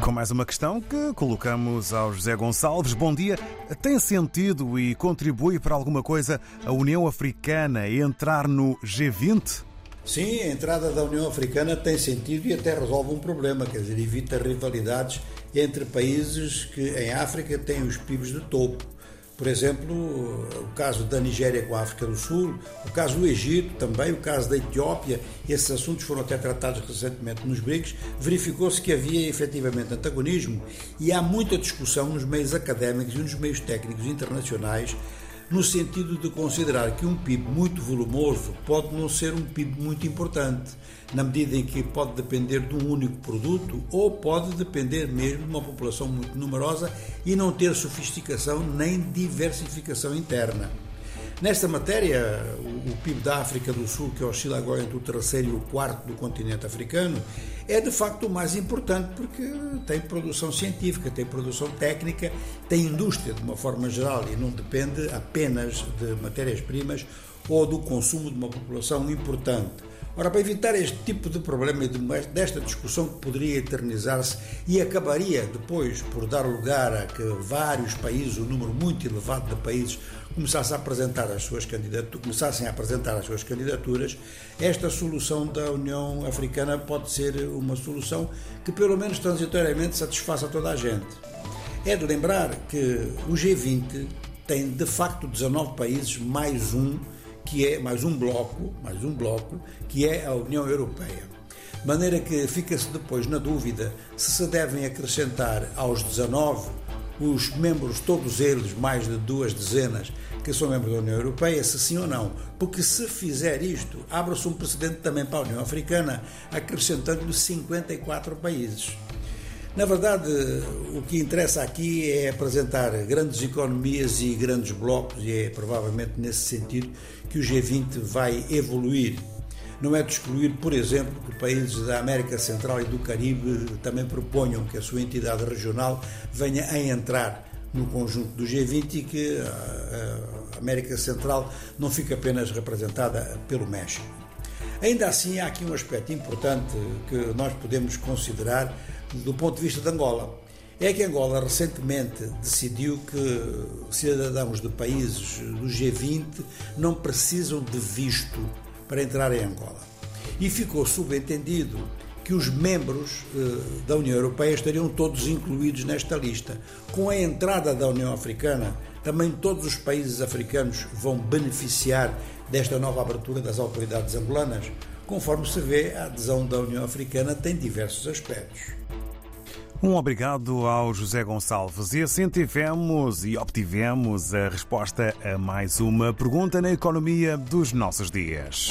Com mais uma questão que colocamos ao José Gonçalves. Bom dia. Tem sentido e contribui para alguma coisa a União Africana entrar no G20? Sim, a entrada da União Africana tem sentido e até resolve um problema, quer dizer, evita rivalidades entre países que em África têm os PIBs de topo. Por exemplo, o caso da Nigéria com a África do Sul, o caso do Egito também, o caso da Etiópia, esses assuntos foram até tratados recentemente nos BRICS, verificou-se que havia efetivamente antagonismo e há muita discussão nos meios académicos e nos meios técnicos internacionais no sentido de considerar que um PIB muito volumoso pode não ser um PIB muito importante, na medida em que pode depender de um único produto ou pode depender mesmo de uma população muito numerosa e não ter sofisticação nem diversificação interna. Nesta matéria, o PIB da África do Sul, que oscila agora entre o terceiro e o quarto do continente africano, é de facto o mais importante porque tem produção científica, tem produção técnica, tem indústria de uma forma geral e não depende apenas de matérias-primas ou do consumo de uma população importante. Ora, para evitar este tipo de problema e desta discussão que poderia eternizar-se e acabaria depois por dar lugar a que vários países, um número muito elevado de países, começassem a apresentar as suas candidaturas, começassem a apresentar as suas candidaturas, esta solução da União Africana pode ser uma solução que pelo menos transitoriamente satisfaça toda a gente. É de lembrar que o G20 tem de facto 19 países mais um que é mais um bloco, mais um bloco, que é a União Europeia. Maneira que fica-se depois na dúvida se se devem acrescentar aos 19 os membros, todos eles, mais de duas dezenas, que são membros da União Europeia, se sim ou não. Porque se fizer isto, abre-se um precedente também para a União Africana, acrescentando-lhe 54 países. Na verdade, o que interessa aqui é apresentar grandes economias e grandes blocos, e é provavelmente nesse sentido que o G20 vai evoluir. Não é de excluir, por exemplo, que países da América Central e do Caribe também proponham que a sua entidade regional venha a entrar no conjunto do G20 e que a América Central não fique apenas representada pelo México. Ainda assim, há aqui um aspecto importante que nós podemos considerar do ponto de vista de Angola. É que Angola recentemente decidiu que cidadãos de países do G20 não precisam de visto para entrar em Angola. E ficou subentendido que os membros eh, da União Europeia estariam todos incluídos nesta lista. Com a entrada da União Africana, também todos os países africanos vão beneficiar desta nova abertura das autoridades angolanas. Conforme se vê, a adesão da União Africana tem diversos aspectos. Um obrigado ao José Gonçalves. E assim tivemos e obtivemos a resposta a mais uma pergunta na economia dos nossos dias.